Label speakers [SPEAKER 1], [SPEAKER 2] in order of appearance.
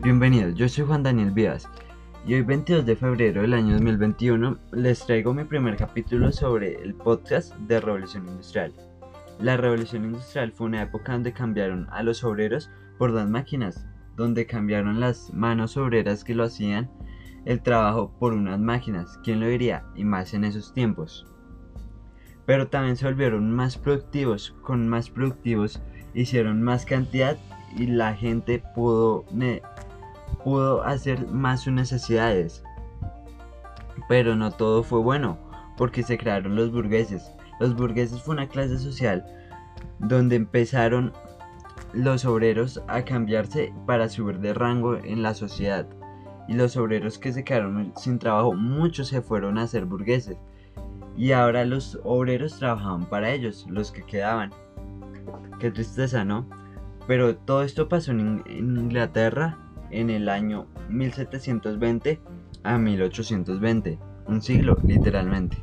[SPEAKER 1] Bienvenidos, yo soy Juan Daniel Vivas y hoy 22 de febrero del año 2021 les traigo mi primer capítulo sobre el podcast de Revolución Industrial. La Revolución Industrial fue una época donde cambiaron a los obreros por las máquinas, donde cambiaron las manos obreras que lo hacían el trabajo por unas máquinas, ¿quién lo diría? Y más en esos tiempos. Pero también se volvieron más productivos, con más productivos hicieron más cantidad y la gente pudo, pudo hacer más sus necesidades. Pero no todo fue bueno, porque se crearon los burgueses. Los burgueses fue una clase social donde empezaron los obreros a cambiarse para subir de rango en la sociedad. Y los obreros que se quedaron sin trabajo, muchos se fueron a ser burgueses. Y ahora los obreros trabajaban para ellos, los que quedaban. Qué tristeza, ¿no? Pero todo esto pasó en, Inglaterra en el año 1720 a 1820, un siglo literalmente.